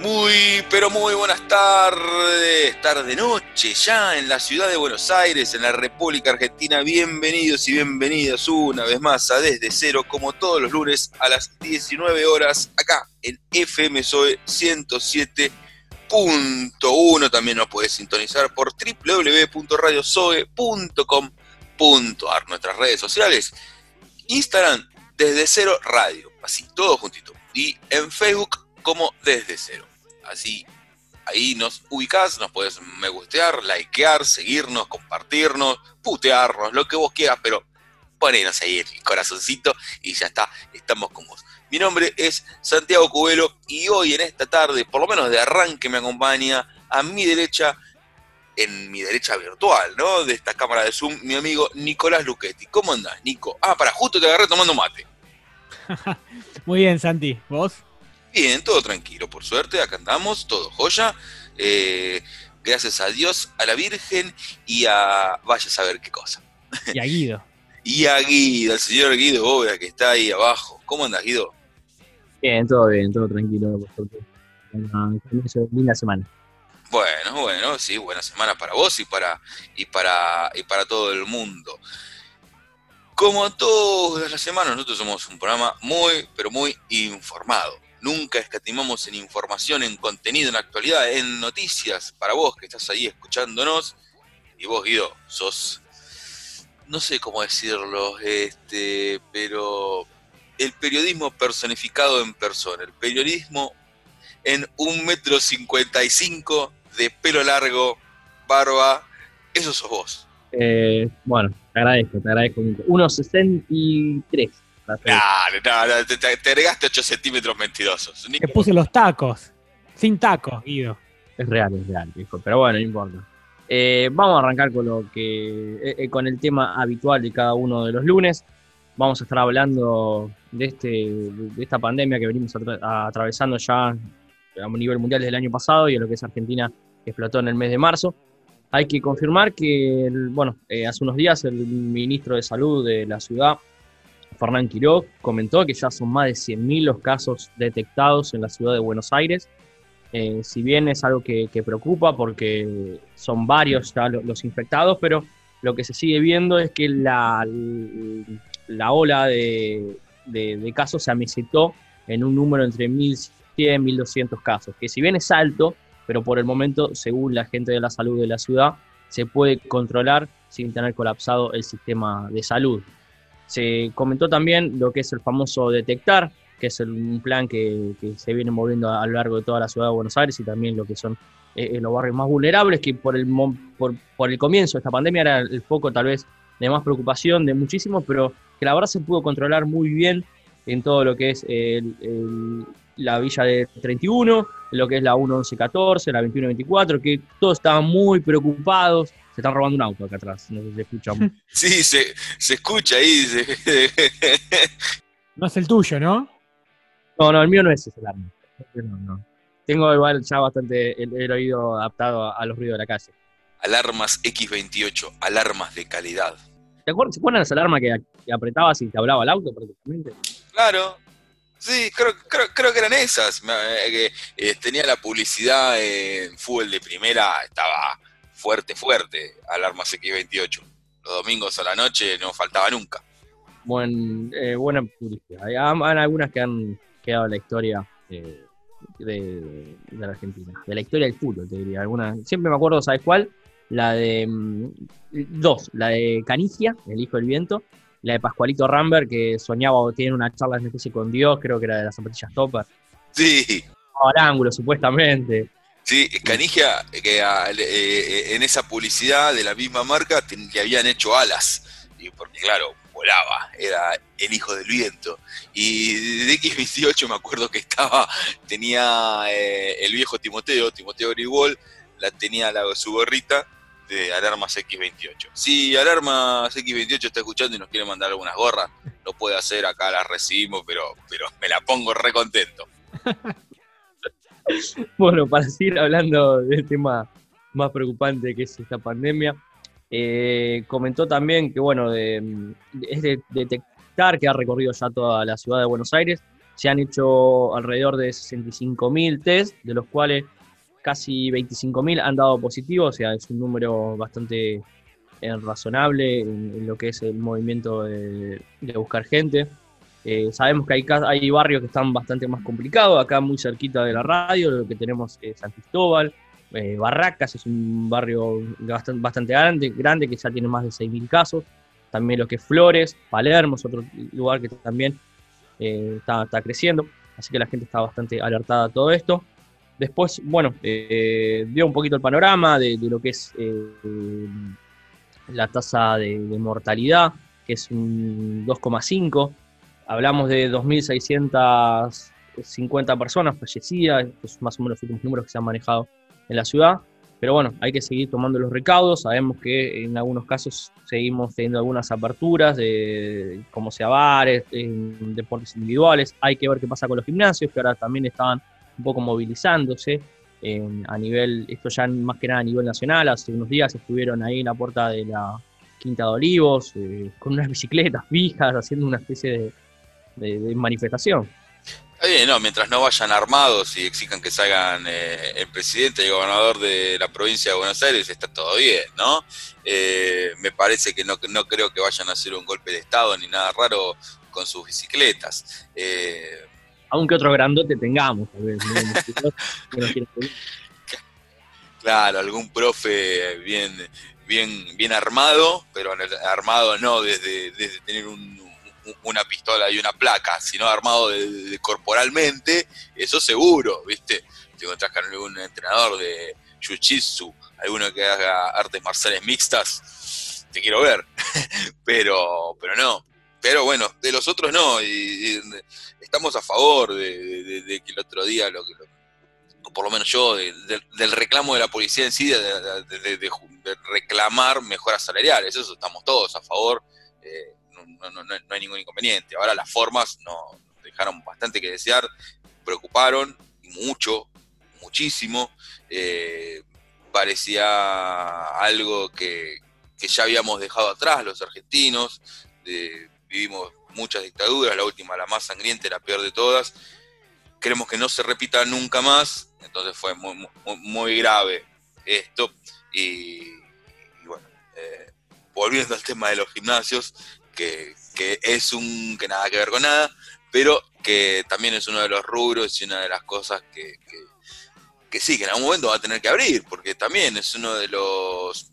Muy, pero muy buenas tardes, tarde noche ya en la ciudad de Buenos Aires, en la República Argentina. Bienvenidos y bienvenidas una vez más a Desde Cero, como todos los lunes a las 19 horas, acá en FM Soe 107.1. También nos puedes sintonizar por www.radiosoe.com.ar. Nuestras redes sociales, Instagram, Desde Cero Radio, así, todo juntito. Y en Facebook como Desde Cero. Así, ahí nos ubicás, nos puedes me gustear, likear, seguirnos, compartirnos, putearnos, lo que vos quieras, pero ponenos ahí el corazoncito y ya está, estamos con vos. Mi nombre es Santiago Cubelo y hoy en esta tarde, por lo menos de arranque, me acompaña a mi derecha, en mi derecha virtual, ¿no? De esta cámara de Zoom, mi amigo Nicolás Luchetti. ¿Cómo andás, Nico? Ah, para, justo te agarré tomando mate. Muy bien, Santi. ¿Vos? Bien, todo tranquilo, por suerte, acá andamos, todo joya. Eh, gracias a Dios, a la Virgen y a vaya a saber qué cosa. Y a Guido. y a Guido, el señor Guido Obra que está ahí abajo. ¿Cómo andas, Guido? Bien, todo bien, todo tranquilo, por suerte. Una linda semana. Bueno, bueno, sí, buena semana para vos y para, y para, y para todo el mundo. Como todas las semanas, nosotros somos un programa muy, pero muy informado Nunca escatimamos en información, en contenido, en actualidad, en noticias. Para vos que estás ahí escuchándonos, y vos, Guido, sos, no sé cómo decirlo, este, pero el periodismo personificado en persona, el periodismo en un metro cincuenta y cinco de pelo largo, barba, eso sos vos. Eh, bueno, te agradezco, te agradezco. 1,63 Claro, te, agregaste 8 centímetros mentirosos. Te puse los tacos. Sin tacos, Guido. Es real, es real, Pero bueno, no importa. Eh, vamos a arrancar con lo que eh, eh, con el tema habitual de cada uno de los lunes. Vamos a estar hablando de, este, de esta pandemia que venimos atravesando ya a nivel mundial desde el año pasado y a lo que es Argentina que explotó en el mes de marzo. Hay que confirmar que, bueno, hace unos días el ministro de Salud de la ciudad Fernán Quiroz comentó que ya son más de 100.000 los casos detectados en la ciudad de Buenos Aires. Eh, si bien es algo que, preocupa porque son varios ya los, infectados, pero lo que se sigue viendo es que la, la ola de, casos se amisitó en un número entre 1.100 y 1.200 casos, que si bien es alto, pero por el momento, según la gente de la salud de la ciudad, se puede controlar sin tener colapsado el sistema de salud. Se comentó también lo que es el famoso detectar, que es un plan que, se viene moviendo a, lo largo de toda la ciudad de Buenos Aires y también lo que son eh, eh, los barrios más vulnerables, que por el, por, por, el comienzo de esta pandemia era el foco tal vez de más preocupación de muchísimos, pero que la verdad se pudo controlar muy bien en todo lo que es la villa de 31, lo que es la 1114, la 2124, que todos estaban muy preocupados se están robando un auto acá atrás, no sé si se escucha. Sí, se, se escucha ahí. no es el tuyo, ¿no? No, no, el mío no es ese alarma. No, Tengo igual ya bastante el, oído adaptado a, los ruidos de la calle. Alarmas X28, alarmas de calidad. ¿Te acuerdas, ¿Se acuerdan esa alarma que, apretabas y te hablaba el auto prácticamente? Claro, Sí, creo, creo, que eran esas. Eh, eh, tenía la publicidad en fútbol de primera, estaba fuerte, fuerte Alarmas X28. Los domingos a la noche no faltaba nunca. Buen, eh, buena publicidad. Hay, algunas que han quedado en la historia eh, de, la Argentina, de la historia del fútbol, te diría. Algunas, siempre me acuerdo, ¿sabes cuál? La de. Mm, dos, la de Canigia, el hijo del viento, la de Pascualito Rambert, que soñaba o tiene una charla en especie con Dios, creo que era de las zapatillas Topper. Sí. Al ángulo, supuestamente. Sí, Canigia, que eh, eh, en esa publicidad de la misma marca le habían hecho alas, y porque claro, volaba, era el hijo del viento. Y de X28 me acuerdo que estaba, tenía eh, el viejo Timoteo, Timoteo Grigol, la tenía la, su gorrita de Alarmas X28. Si Alarmas X28 está escuchando y nos quiere mandar algunas gorras, lo puede hacer, acá las recibimos, pero, pero me la pongo re contento. bueno, para seguir hablando del tema más preocupante que es esta pandemia, eh, comentó también que, bueno, de, es de detectar que ha recorrido ya toda la ciudad de Buenos Aires, Se han hecho alrededor de 65.000 test, de los cuales casi 25.000 han dado positivo, o sea, es un número bastante eh, razonable en, lo que es el movimiento de, buscar gente. Eh, sabemos que hay, hay barrios que están bastante más complicados, acá muy cerquita de la radio, lo que tenemos es San Cristóbal, eh, Barracas es un barrio bastante, bastante grande, grande, que ya tiene más de 6.000 casos, también lo que es Flores, Palermo es otro lugar que también está, está creciendo, así que la gente está bastante alertada a todo esto. Después, bueno, eh, dio un poquito el panorama de, lo que es eh, la tasa de, mortalidad, que es un 2,5. Hablamos de 2.650 personas fallecidas, más o menos los últimos números que se han manejado en la ciudad. Pero bueno, hay que seguir tomando los recaudos. Sabemos que en algunos casos seguimos teniendo algunas aperturas, de, como sea bares, deportes individuales. Hay que ver qué pasa con los gimnasios, que ahora también estaban un poco movilizándose a nivel, esto ya más que nada a nivel nacional, hace unos días estuvieron ahí en la puerta de la Quinta de Olivos eh, con unas bicicletas fijas, haciendo una especie de, manifestación. Está bien, no, mientras no vayan armados y exijan que salgan eh, el presidente y el gobernador de la provincia de Buenos Aires, está todo bien, ¿no? Eh, me parece que no, no creo que vayan a hacer un golpe de Estado ni nada raro con sus bicicletas. Aunque otro grandote tengamos, claro, algún profe bien, bien, bien armado, pero armado no desde, tener una pistola y una placa, sino armado de, corporalmente, eso seguro, ¿viste? Te encontrás con algún entrenador de jiu-jitsu, alguno que haga artes marciales mixtas, te quiero ver, pero, pero no. Pero bueno, de los otros no, y, estamos a favor de, que el otro día, lo, o por lo menos yo, del reclamo de la policía en sí, de, reclamar mejoras salariales, eso estamos todos a favor, eh, no, hay ningún inconveniente. Ahora las formas nos dejaron bastante que desear, preocuparon mucho, muchísimo, eh, parecía algo que, que ya habíamos dejado atrás los argentinos, de, vivimos muchas dictaduras, la última, la más sangrienta, la peor de todas. Queremos que no se repita nunca más, entonces fue muy, muy, grave esto. Y, bueno, eh, volviendo al tema de los gimnasios, que, es un que nada que ver con nada, pero que también es uno de los rubros y una de las cosas que, que, que sí, que en algún momento va a tener que abrir, porque también es uno de los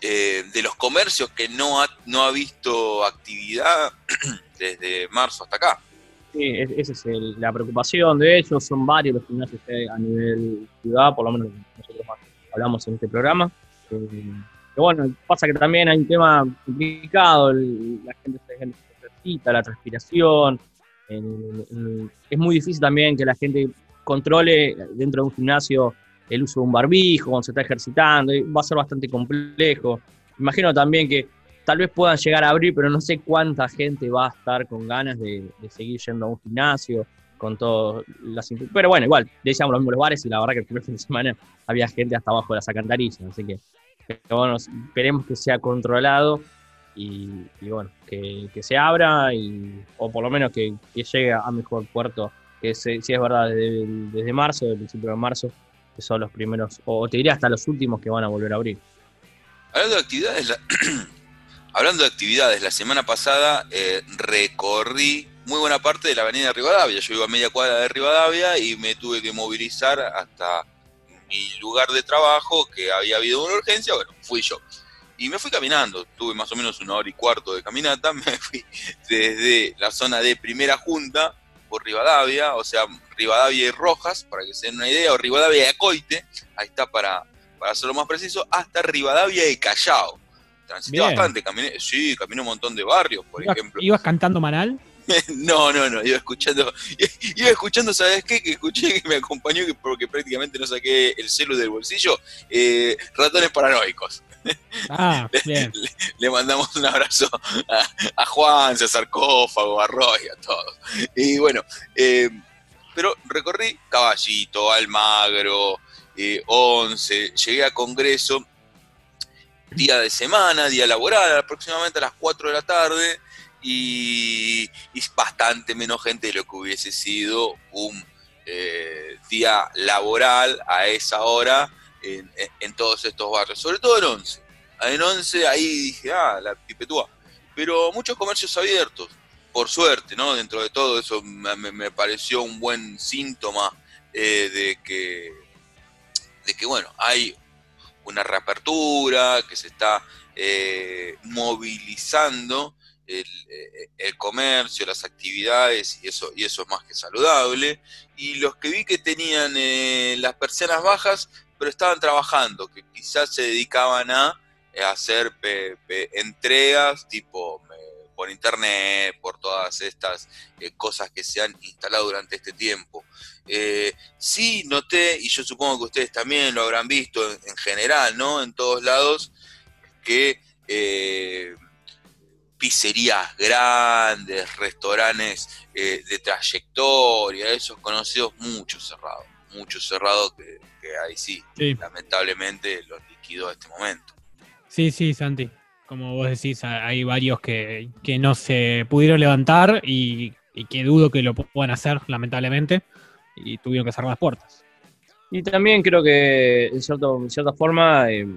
eh, de los comercios que no ha, no ha visto actividad desde marzo hasta acá. Sí, esa es la preocupación de ellos. Son varios los gimnasios que a nivel ciudad, por lo menos nosotros hablamos en este programa. Eh, bueno, pasa que también hay un tema complicado, la gente se ejercita, la transpiración. es muy difícil también que la gente controle dentro de un gimnasio el uso de un barbijo cuando se está ejercitando, va a ser bastante complejo. Imagino también que tal vez puedan llegar a abrir, pero no sé cuánta gente va a estar con ganas de, seguir yendo a un gimnasio con todo las pero bueno igual decíamos los mismos bares y la verdad que el primer fin de semana había gente hasta abajo de las alcantarillas así que bueno esperemos que sea controlado y, bueno que, se abra y o por lo menos que, llegue a mejor puerto que si es verdad desde, desde marzo desde el principio de marzo que son los primeros, o te diría hasta los últimos que van a volver a abrir. Hablando de actividades, la, hablando de actividades, la semana pasada eh, recorrí muy buena parte de la avenida Rivadavia. Yo iba a media cuadra de Rivadavia y me tuve que movilizar hasta mi lugar de trabajo, que había habido una urgencia, bueno, fui yo. Y me fui caminando, tuve más o menos una hora y cuarto de caminata, me fui desde la zona de primera junta por Rivadavia, o sea, Rivadavia y Rojas, para que se den una idea, o Rivadavia y Acoite, ahí está para, para hacerlo más preciso, hasta Rivadavia y Callao. Transité bastante, caminé, sí, caminé un montón de barrios, por ejemplo. ¿Ibas cantando Manal? no, no, no, iba escuchando, iba escuchando, ¿sabes qué? Que escuché que me acompañó porque prácticamente no saqué el celu del bolsillo, eh, ratones paranoicos. Ah, Le, mandamos un abrazo a, Juan, a Sarcófago, a Roy, a todos. Y bueno, eh, pero recorrí Caballito, Almagro, eh, Once, llegué a Congreso día de semana, día laboral, aproximadamente a las 4 de la tarde, y, bastante menos gente de lo que hubiese sido un eh, día laboral a esa hora en, todos estos barrios, sobre todo en Once. En Once ahí dije, ah, la pipetúa. Pero muchos comercios abiertos, por suerte, ¿no? Dentro de todo eso me, pareció un buen síntoma eh, de que, de que, bueno, hay una reapertura, que se está eh, movilizando eh, el, comercio, las actividades, y eso, y eso es más que saludable. Y los que vi que tenían las persianas bajas, pero estaban trabajando, que quizás se dedicaban a, hacer entregas tipo por internet, por todas estas eh, cosas que se han instalado durante este tiempo. Eh, sí noté, y yo supongo que ustedes también lo habrán visto en, general, ¿no? En todos lados, que eh, pizzerías grandes, restaurantes de trayectoria, esos conocidos, muchos cerrados, muchos cerrados que, ahí sí, lamentablemente los liquidó a este momento. Sí, sí, Santi como vos decís, hay varios que, no se pudieron levantar y, que dudo que lo puedan hacer, lamentablemente, y tuvieron que cerrar las puertas. Y también creo que, en, cierta forma, eh,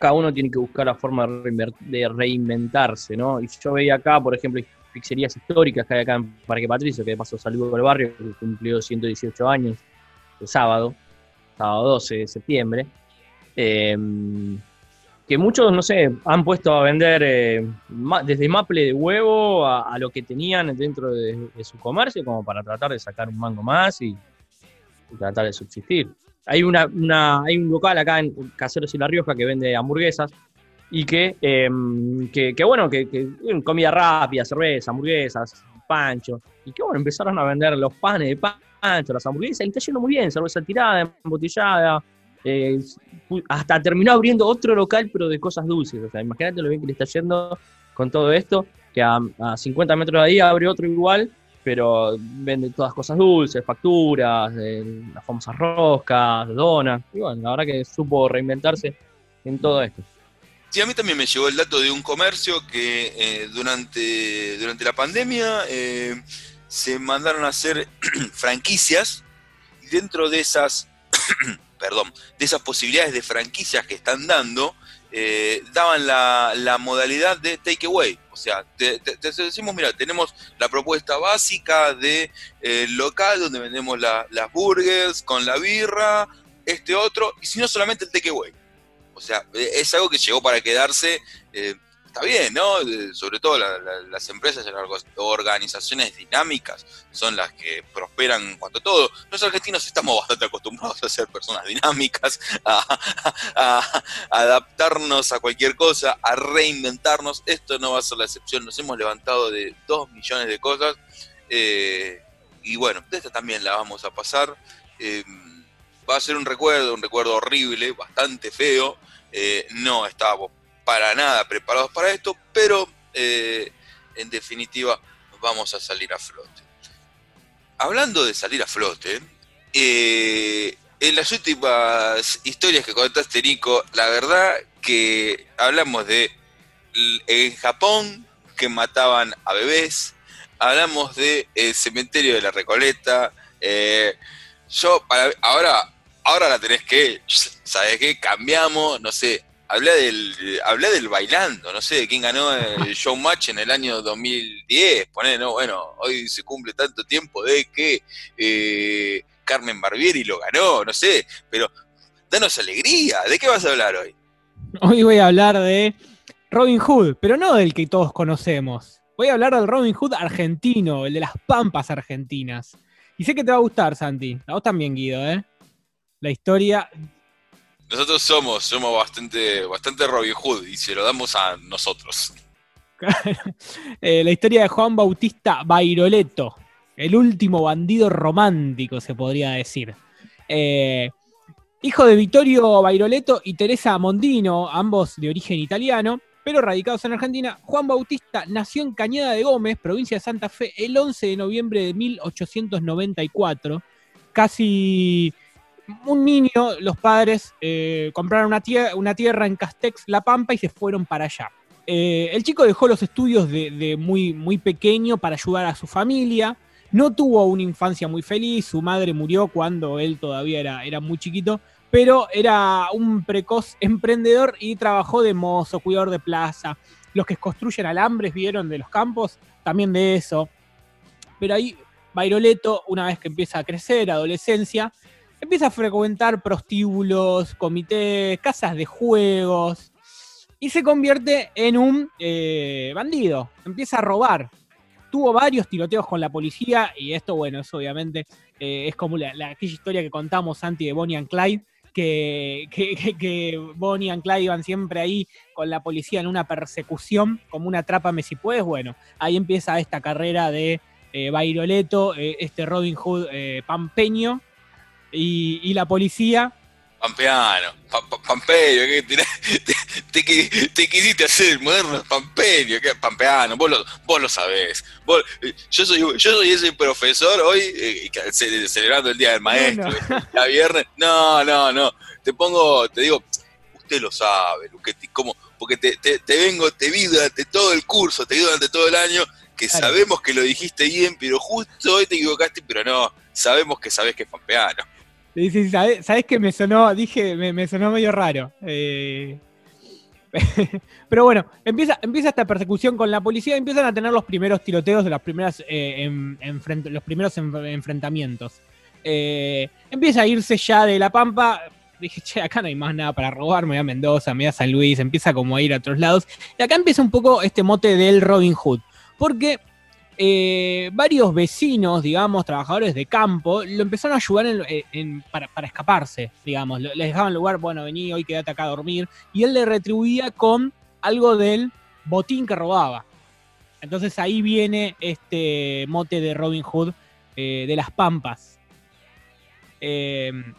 cada uno tiene que buscar la forma de reinventarse, ¿no? Y yo veía acá, por ejemplo, pizzerías históricas que hay acá en Parque Patricio, que de paso saludo al barrio, que cumplió 118 años el sábado, sábado 12 de septiembre. Eh, que muchos, no sé, han puesto a vender eh, desde maple de huevo a, lo que tenían dentro de, su comercio, como para tratar de sacar un mango más y, tratar de subsistir. Hay, una, hay un local acá en Caseros y La Rioja que vende hamburguesas y que, em, que, bueno, que, que, comida rápida, cerveza, hamburguesas, pancho, y que bueno, empezaron a vender los panes de pancho, las hamburguesas, y está yendo muy bien, cerveza tirada, embotellada, eh, hasta terminó abriendo otro local, pero de cosas dulces. O sea, imagínate lo bien que le está yendo con todo esto, que a, 50 metros de ahí abre otro igual, pero vende todas cosas dulces, facturas, las famosas roscas, donas. Y bueno, la verdad que supo reinventarse en todo esto. Sí, a mí también me llegó el dato de un comercio que eh, durante, durante la pandemia eh, se mandaron a hacer franquicias y dentro de esas perdón, de esas posibilidades de franquicias que están dando, eh, daban la, modalidad de takeaway. O sea, te, decimos, mira, tenemos la propuesta básica de eh, local donde vendemos las burgers con la birra, este otro, y si no solamente el takeaway. O sea, es algo que llegó para quedarse. Eh, está bien, ¿no? Sobre todo las empresas y las organizaciones dinámicas son las que prosperan en cuanto a todo. Los argentinos estamos bastante acostumbrados a ser personas dinámicas, a, adaptarnos a cualquier cosa, a reinventarnos. Esto no va a ser la excepción. Nos hemos levantado de dos millones de cosas. Eh, y bueno, de esta también la vamos a pasar. Eh, va a ser un recuerdo, un recuerdo horrible, bastante feo. Eh, no estábamos para nada preparados para esto, pero eh, en definitiva vamos a salir a flote. Hablando de salir a flote, eh, en las últimas historias que contaste, Nico, la verdad que hablamos de en Japón que mataban a bebés, hablamos de el cementerio de la Recoleta. Yo, para, ahora, ahora la tenés que, ¿sabes qué? Cambiamos, no sé, Habla del, habla del bailando, no sé, de quién ganó el showmatch en el año 2010. Poné, no, bueno, hoy se cumple tanto tiempo de que eh, Carmen Barbieri lo ganó, no sé, pero danos alegría. ¿De qué vas a hablar hoy? Hoy voy a hablar de Robin Hood, pero no del que todos conocemos. Voy a hablar del Robin Hood argentino, el de las pampas argentinas. Y sé que te va a gustar, Santi. A vos también, Guido, ¿eh? La historia nosotros somos, somos bastante, bastante Robin Hood y se lo damos a nosotros. Eh, la historia de Juan Bautista Bairoleto, el último bandido romántico, se podría decir. Eh, hijo de Vittorio Bairoleto y Teresa Mondino, ambos de origen italiano, pero radicados en Argentina, Juan Bautista nació en Cañada de Gómez, provincia de Santa Fe, el 11 de noviembre de 1894, casi un niño, los padres eh, compraron una, tierra en Castex, La Pampa, y se fueron para allá. Eh, el chico dejó los estudios de, muy, muy pequeño para ayudar a su familia. No tuvo una infancia muy feliz, su madre murió cuando él todavía era, era muy chiquito, pero era un precoz emprendedor y trabajó de mozo, cuidador de plaza. Los que construyen alambres vieron de los campos, también de eso. Pero ahí Bairoleto, una vez que empieza a crecer, adolescencia, empieza a frecuentar prostíbulos, comités, casas de juegos y se convierte en un eh, bandido. Empieza a robar. Tuvo varios tiroteos con la policía y esto, bueno, eso obviamente eh, es como la, aquella historia que contamos antes de Bonnie and Clyde, que, que, Bonnie and Clyde iban siempre ahí con la policía en una persecución, como una trápame si puedes. Bueno, ahí empieza esta carrera de eh, Bairoleto, eh, este Robin Hood eh, pampeño, y, la policía. Pampeano, pampeño, te, te, quisiste hacer moderno pampeño, pampeano, vos lo, vos lo sabés. yo, soy, yo soy ese profesor hoy celebrando el Día del Maestro, la viernes. No, no, no, te pongo, te digo, usted lo sabe, Luquetti, como, porque te, te, te vengo, te vi durante todo el curso, te vi durante todo el año que sabemos que lo dijiste bien, pero justo hoy te equivocaste, pero no, sabemos que sabes que es pampeano. Sí, sí, sabes, que me sonó, dije, me, sonó medio raro. Eh, pero bueno, empieza, empieza esta persecución con la policía, empiezan a tener los primeros tiroteos las primeras, eh, los primeros enfrentamientos. Eh, empieza a irse ya de La Pampa. Dije, che, acá no hay más nada para robar, me voy a Mendoza, me voy a San Luis, empieza como a ir a otros lados. Y acá empieza un poco este mote del Robin Hood porque eh, varios vecinos, digamos, trabajadores de campo, lo empezaron a ayudar para, escaparse, digamos. Les dejaban lugar, bueno, vení, hoy quédate acá a dormir. Y él le retribuía con algo del botín que robaba. Entonces ahí viene este mote de Robin Hood eh, de las Pampas. Em,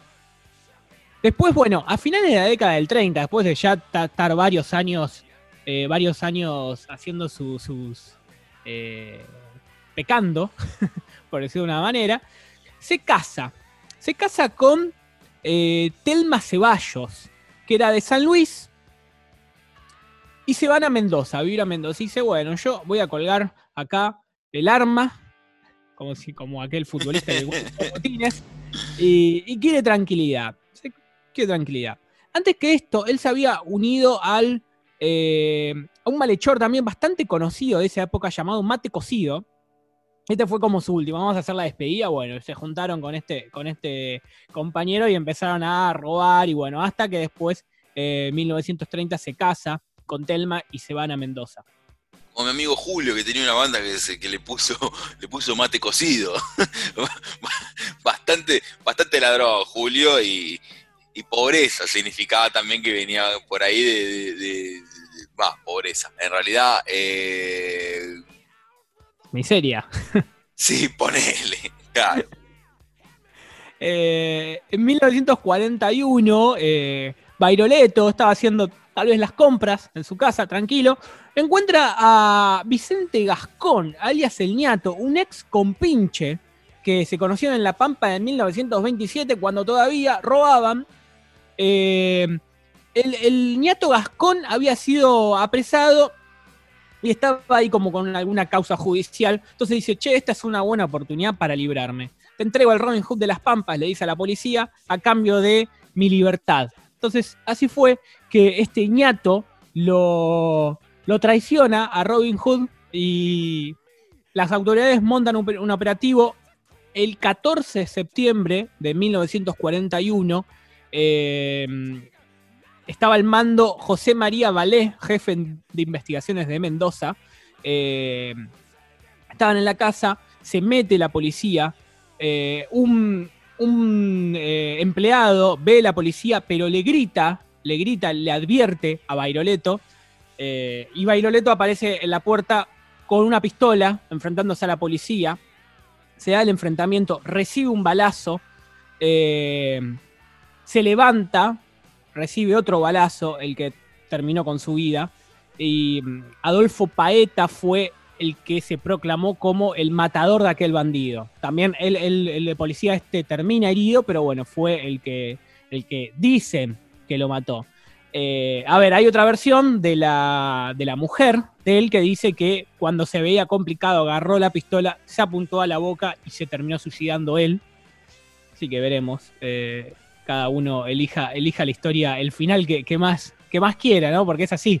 después, bueno, a finales de la década del 30, después de ya estar varios años, eh, varios años haciendo sus eh, pecando, por decirlo de una manera, se casa. Se casa con eh, Telma Ceballos, que era de San Luis, y se van a Mendoza, a vivir a Mendoza. Y dice, bueno, yo voy a colgar acá el arma, como, si, como aquel futbolista de botines, y, y quiere tranquilidad. Quiere tranquilidad. Antes que esto, él se había unido al eh, un malhechor también bastante conocido de esa época llamado Mate Cocido. Este fue como su último. Vamos a hacer la despedida. Bueno, se juntaron con este, con este compañero y empezaron a robar. Y bueno, hasta que después, eh, 1930, se casa con Telma y se van a Mendoza. Como mi amigo Julio, que tenía una banda que, le, puso, le puso mate cocido. bastante, bastante ladrón, Julio, y, y pobreza significaba también que venía por ahí de, pobreza. En realidad, eh, miseria. sí, ponele, claro. Eh, en 1941, eh, Bairoleto estaba haciendo tal vez las compras en su casa, tranquilo. Encuentra a Vicente Gascón, alias El Ñato, un ex compinche que se conocieron en La Pampa en 1927 cuando todavía robaban eh, el, ñato Gascón había sido apresado y estaba ahí como con alguna causa judicial. Entonces dice, che, esta es una buena oportunidad para librarme. Te entrego al Robin Hood de las Pampas, le dice a la policía, a cambio de mi libertad. Entonces así fue que este ñato lo, lo traiciona a Robin Hood y las autoridades montan un operativo el 14 de septiembre de 1941 Em, estaba al mando José María Valé, jefe de investigaciones de Mendoza. Em, estaban en la casa, se mete la policía. Eh, un, eh, empleado ve a la policía, pero le grita, le grita, le advierte a Bairoleto. Eh, y Bairoleto aparece en la puerta con una pistola, enfrentándose a la policía. Se da el enfrentamiento, recibe un balazo se levanta, recibe otro balazo, el que terminó con su vida. Y mm, Adolfo Paeta fue el que se proclamó como el matador de aquel bandido. También el, el, policía este termina herido, pero bueno, fue el que, el que dicen que lo mató. Eh, a ver, hay otra versión de la, de la mujer de él que dice que cuando se veía complicado agarró la pistola, se apuntó a la boca y se terminó suicidando él. Así que veremos. Eh, cada uno elija, elija la historia, el final que, más, que más quiera, ¿no? Porque es así.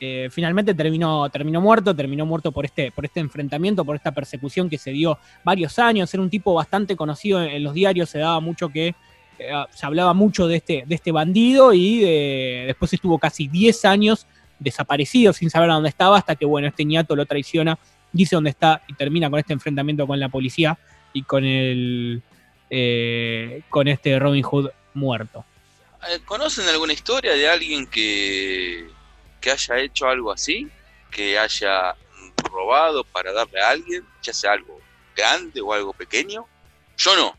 Eh, finalmente terminó, terminó muerto, terminó muerto por este, por este enfrentamiento, por esta persecución que se dio varios años. Era un tipo bastante conocido en, los diarios, se daba mucho que eh, se hablaba mucho de este, de este bandido y después estuvo casi 10 años desaparecido sin saber a dónde estaba hasta que, bueno, este ñato lo traiciona, dice dónde está y termina con este enfrentamiento con la policía y con el eh, con este Robin Hood muerto. ¿Conocen alguna historia de alguien que que haya hecho algo así, que haya robado para darle a alguien, ya sea algo grande o algo pequeño. Yo no.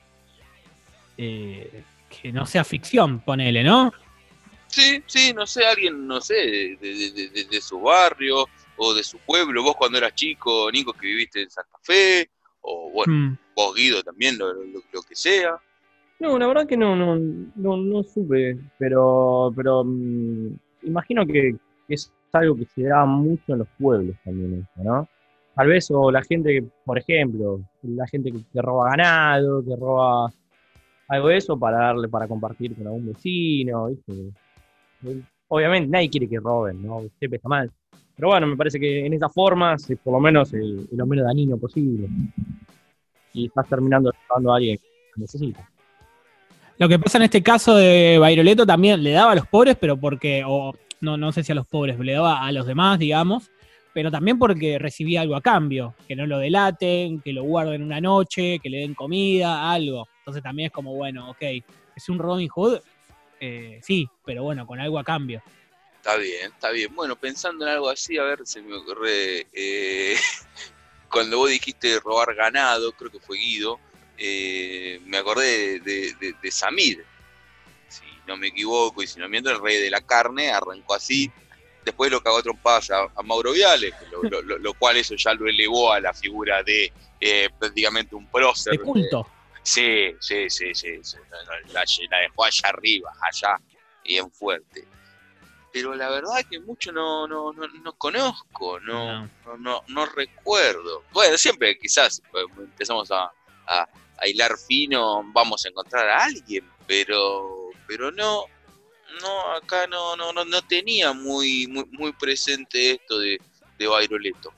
Eh, que no sea ficción, ponele, ¿no? Sí, sí, no sé, alguien, no sé, de, su barrio o de su pueblo. Vos cuando eras chico, Nico, que viviste en Santa Fe, o bueno, mm. vos Guido también, lo, que sea. No, la verdad que no, no, no, no supe, pero, pero mm, imagino que, es algo que se da mucho en los pueblos también, ¿no? Tal vez, o la gente, por ejemplo, la gente que, roba ganado, que roba algo de eso para darle, para compartir con algún vecino, ¿viste? Obviamente nadie quiere que roben, ¿no? Siempre está mal. Pero bueno, me parece que en esa forma, por lo menos lo menos dañino posible. Y estás terminando ayudando a alguien que necesita. Lo que pasa en este caso de Bairoleto también le daba a los pobres, pero porque, no, no sé si a los pobres, le daba a los demás, digamos, pero también porque recibía algo a cambio, que no lo delaten, que lo guarden una noche, que le den comida, algo. Entonces también es como, bueno, ok, es un Robin Hood, eh, sí, pero bueno, con algo a cambio. Está bien, está bien. Bueno, pensando en algo así, a ver, se me ocurre, eh, cuando vos dijiste robar ganado, creo que fue Guido, eh, me acordé de, de Samir, no me equivoco, y si no miento, el rey de la carne arrancó así. Después lo cagó trompadas a, a Mauro Viales, lo, cual eso ya lo elevó a la figura de eh, prácticamente un prócer. De culto. sí, sí, sí, sí. La, dejó allá arriba, allá, bien fuerte. Pero la verdad que mucho no, no, no, conozco, no, no. No, recuerdo. Bueno, siempre quizás pues, empezamos a, a, a hilar fino, vamos a encontrar a alguien, pero pero no, no, acá no, no, no, tenía muy, muy, presente esto de, de Bairoleto.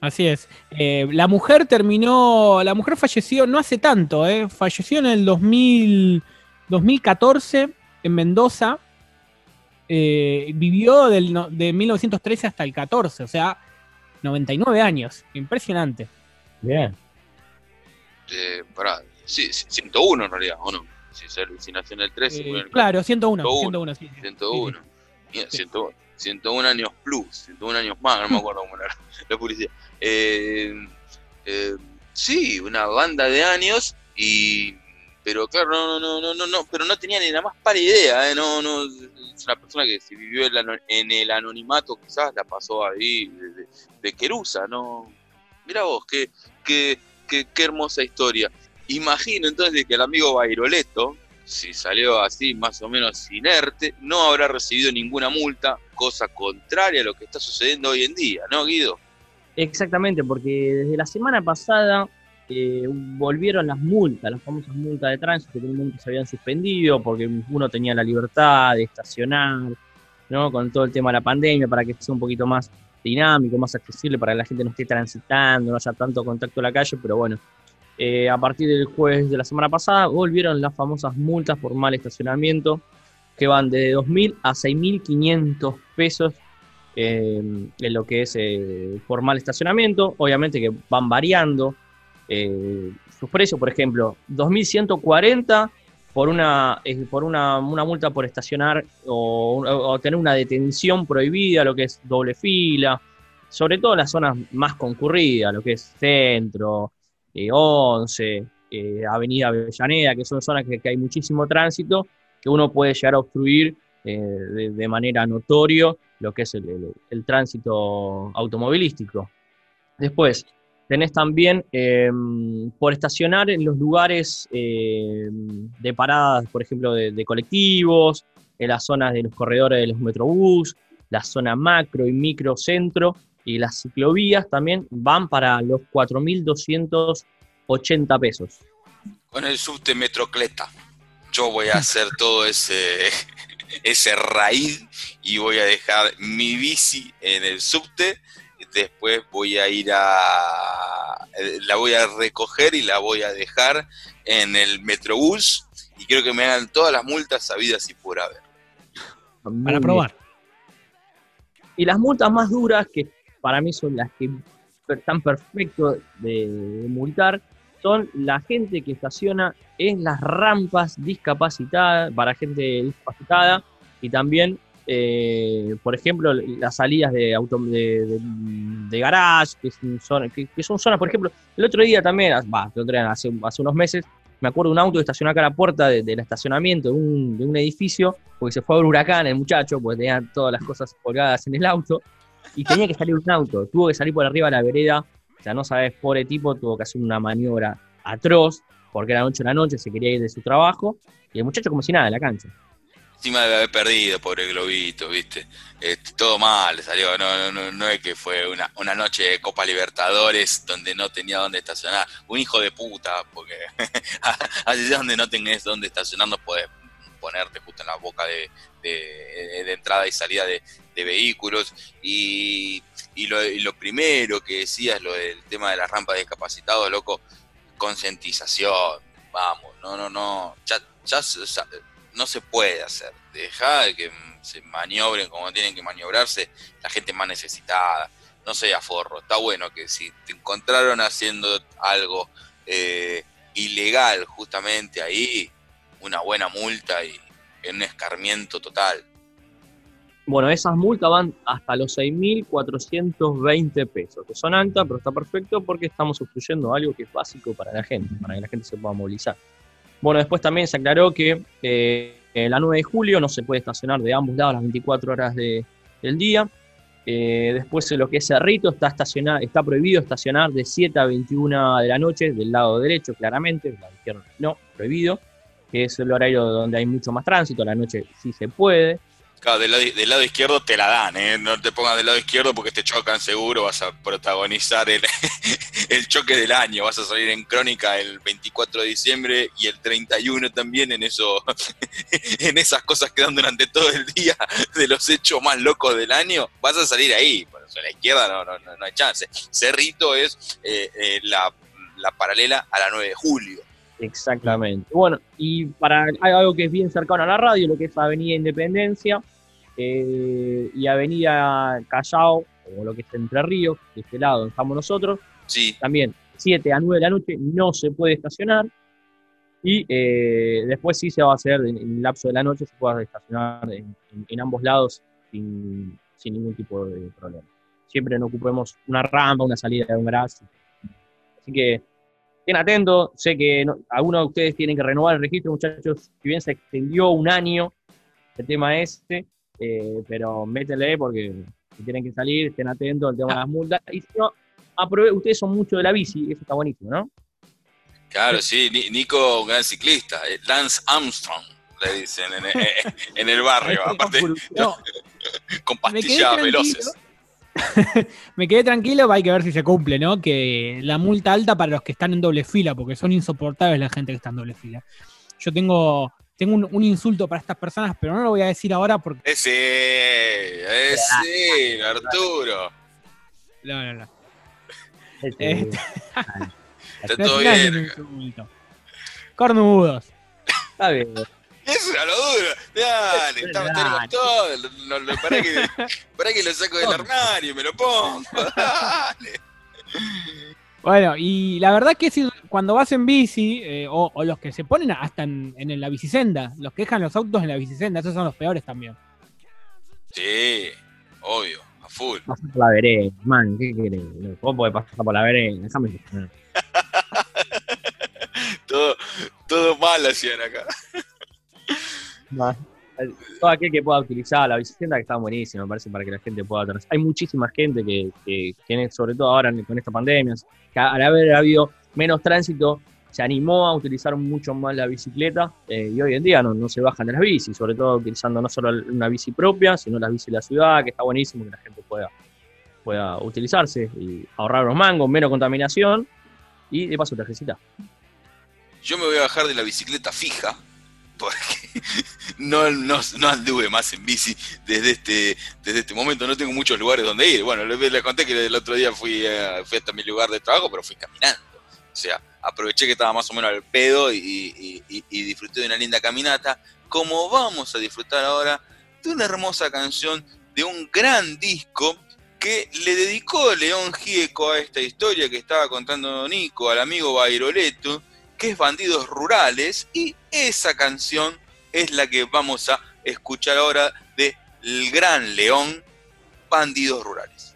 Así es. Eh, la mujer terminó, la mujer falleció no hace tanto, eh, falleció en el 2000, 2014 en Mendoza. Eh, vivió del, de 1913 hasta el 14, o sea, 99 años. Impresionante. Bien. Eh, pará, sí, 101 en realidad, ¿o no? si, nació en el 13. Eh, claro, 101. 101, 101, 101. años plus, 101 años más, no me acuerdo cómo era la publicidad. Eh, eh, sí, una banda de años y pero claro, no, no, no, no, no, pero no tenía ni la más para idea, no, no, es una persona que si vivió en el anonimato quizás la pasó ahí de, de, Querusa, no, mira vos, qué, qué, qué, hermosa historia. Imagino entonces que el amigo Bairoleto, si salió así más o menos inerte, no habrá recibido ninguna multa, cosa contraria a lo que está sucediendo hoy en día, ¿no, Guido? Exactamente, porque desde la semana pasada eh, volvieron las multas, las famosas multas de tránsito que momento se habían suspendido porque uno tenía la libertad de estacionar, ¿no? Con todo el tema de la pandemia, para que sea un poquito más dinámico, más accesible, para que la gente no esté transitando, no haya tanto contacto en la calle, pero bueno, eh, a partir del jueves de la semana pasada volvieron las famosas multas por mal estacionamiento, que van de 2.000 a 6.500 pesos eh, en lo que es eh, por mal estacionamiento. Obviamente que van variando sus precios, por ejemplo, 2.140 por una, por una, multa por estacionar o, tener una detención prohibida, lo que es doble fila, sobre todo las zonas más concurridas, lo que es centro, 11, eh, eh, Avenida Avellaneda, que son zonas que, hay muchísimo tránsito, que uno puede llegar a obstruir eh, de, manera notorio lo que es el, tránsito automovilístico. Después, tenés también em, por estacionar en los lugares em, de paradas, por ejemplo, de, colectivos, en las zonas de los corredores de los metrobús, la zona macro y micro centro y las ciclovías también van para los 4.280 pesos. Con el subte Metrocleta. Yo voy a hacer todo ese, ese raíz y voy a dejar mi bici en el subte. Después voy a ir a. La voy a recoger y la voy a dejar en el Metrobús. Y quiero que me hagan todas las multas sabidas y por haber. Para probar. Y las multas más duras, que para mí son las que están perfecto de, de multar, son la gente que estaciona en las rampas discapacitadas, para gente discapacitada, y también, eh, por ejemplo, las salidas de, auto, de, garage, que son, zonas, por ejemplo, el otro día también, día, hace, unos meses, me acuerdo de un auto que estacionó acá a la puerta de- del estacionamiento de un, de un edificio, porque se fue a ver huracán el muchacho, porque tenía todas las cosas colgadas en el auto, y tenía que salir un auto, tuvo que salir por arriba de la vereda, o sea, no sabes, pobre tipo, tuvo que hacer una maniobra atroz, porque era noche de la noche, se quería ir de su trabajo, y el muchacho como si nada en la cancha. Encima de haber perdido, pobre globito, ¿viste? Este, todo mal salió. No, no, no, no es que fue una, una noche de Copa Libertadores donde no tenía dónde estacionar. Un hijo de puta, porque allí donde no tenés dónde estacionar no podés ponerte justo en la boca de, de- entrada y salida de, de vehículos. Y, y lo, primero que decías, lo del tema de las rampas de discapacitados, loco, concientización. Vamos, no, no, no. Ya, ya ya- no se puede hacer. Deja de que se maniobren como tienen que maniobrarse la gente más necesitada. No sea forro. Está bueno que si te encontraron haciendo algo eh, ilegal justamente ahí, una buena multa y un escarmiento total. Bueno, esas multas van hasta los 6.420 pesos, que son altas, pero está perfecto porque estamos obstruyendo algo que es básico para la gente, para que la gente se pueda movilizar. Bueno, después también se aclaró que eh, en la 9 de julio no se puede estacionar de ambos lados las 24 horas de- del día. Eh, después lo que es Cerrito está, estacionar, está prohibido estacionar de 7 a 21 de la noche del lado derecho, claramente, del lado izquierdo no, prohibido, que es el horario donde hay mucho más tránsito, a la noche sí se puede. Claro, del lado, izquierdo te la dan, ¿eh? No te pongas del lado izquierdo porque te chocan seguro, vas a protagonizar el, el choque del año, vas a salir en crónica el 24 de diciembre y el 31 también en eso, en esas cosas que dan durante todo el día de los hechos más locos del año, vas a salir ahí, por eso a la izquierda no, no, no, no hay chance. Cerrito es eh, eh, la, la paralela a la 9 de julio. Exactamente. Bueno, y para hay algo que es bien cercano a la radio, lo que es Avenida Independencia eh, y Avenida Callao, o lo que es Entre Ríos, de este lado donde estamos nosotros, Sí, también 7 a 9 de la noche no se puede estacionar. Y eh, después sí se va a hacer en, en el lapso de la noche, se puede estacionar en, en- en ambos lados sin, sin ningún tipo de problema. Siempre no ocupemos una rampa, una salida de un garage. Así que estén atentos. Sé que no- algunos de ustedes tienen que renovar el registro, muchachos. Si bien se extendió un año el tema este, eh, pero métele porque si tienen que salir, estén atentos al tema de las multas. Y si no, aprove- ustedes son mucho de la bici, eso está buenísimo, ¿no? Claro, sí, Ni- Nico, un gran ciclista, eh, Lance Armstrong, le dicen en, en- en el barrio, aparte No, con pastillas veloces. Me quedé tranquilo, hay que ver si se cumple, ¿no? Que la multa alta para los que están en doble fila, porque son insoportables la gente que está en doble fila. Yo tengo, tengo un, un insulto para estas personas, pero no lo voy a decir ahora porque. Ese, ese, Arturo. No, no, no. Este, Está todo es- es bien. Cornudos. está bien. Eso era lo duro. Dale, Dale. tenemos todo. Lo, lo- para, que, para que lo saco del armario y me lo pongo. Dale. Bueno, y la verdad que si, cuando vas en bici, eh, o, o los que se ponen hasta en, en la bicisenda, los que dejan los autos en la bicisenda, esos son los peores también. Sí, obvio, a full. Pasar por la vereda, man, ¿qué querés? Vos podés pasar por la vereda, déjame. Todo, todo mal hacían acá. Todo aquel que pueda utilizar la bicicleta que está buenísimo, me parece, para que la gente pueda tener. Hay muchísima gente que, que, que, sobre todo ahora con esta pandemia, que al haber habido menos tránsito, se animó a utilizar mucho más la bicicleta eh, y hoy en día no, no, se bajan de las bicis, sobre todo utilizando no solo una bici propia, sino las bicis de la ciudad, que está buenísimo que la gente pueda, pueda utilizarse y ahorrar los mangos, menos contaminación y de paso te ejercita. Yo me voy a bajar de la bicicleta fija, porque no, no, anduve más en bici desde este, desde este momento. No tengo muchos lugares donde ir. Bueno, les, conté que el otro día fui, fui hasta mi lugar de trabajo, pero fui caminando. O sea, aproveché que estaba más o menos al pedo y, disfruté de una linda caminata. Como vamos a disfrutar ahora de una hermosa canción de un gran disco que le dedicó León Gieco a esta historia que estaba contando Nico, al amigo Bairoleto, que es Bandidos Rurales, y esa canción es la que vamos a escuchar ahora de El Gran León, Bandidos Rurales.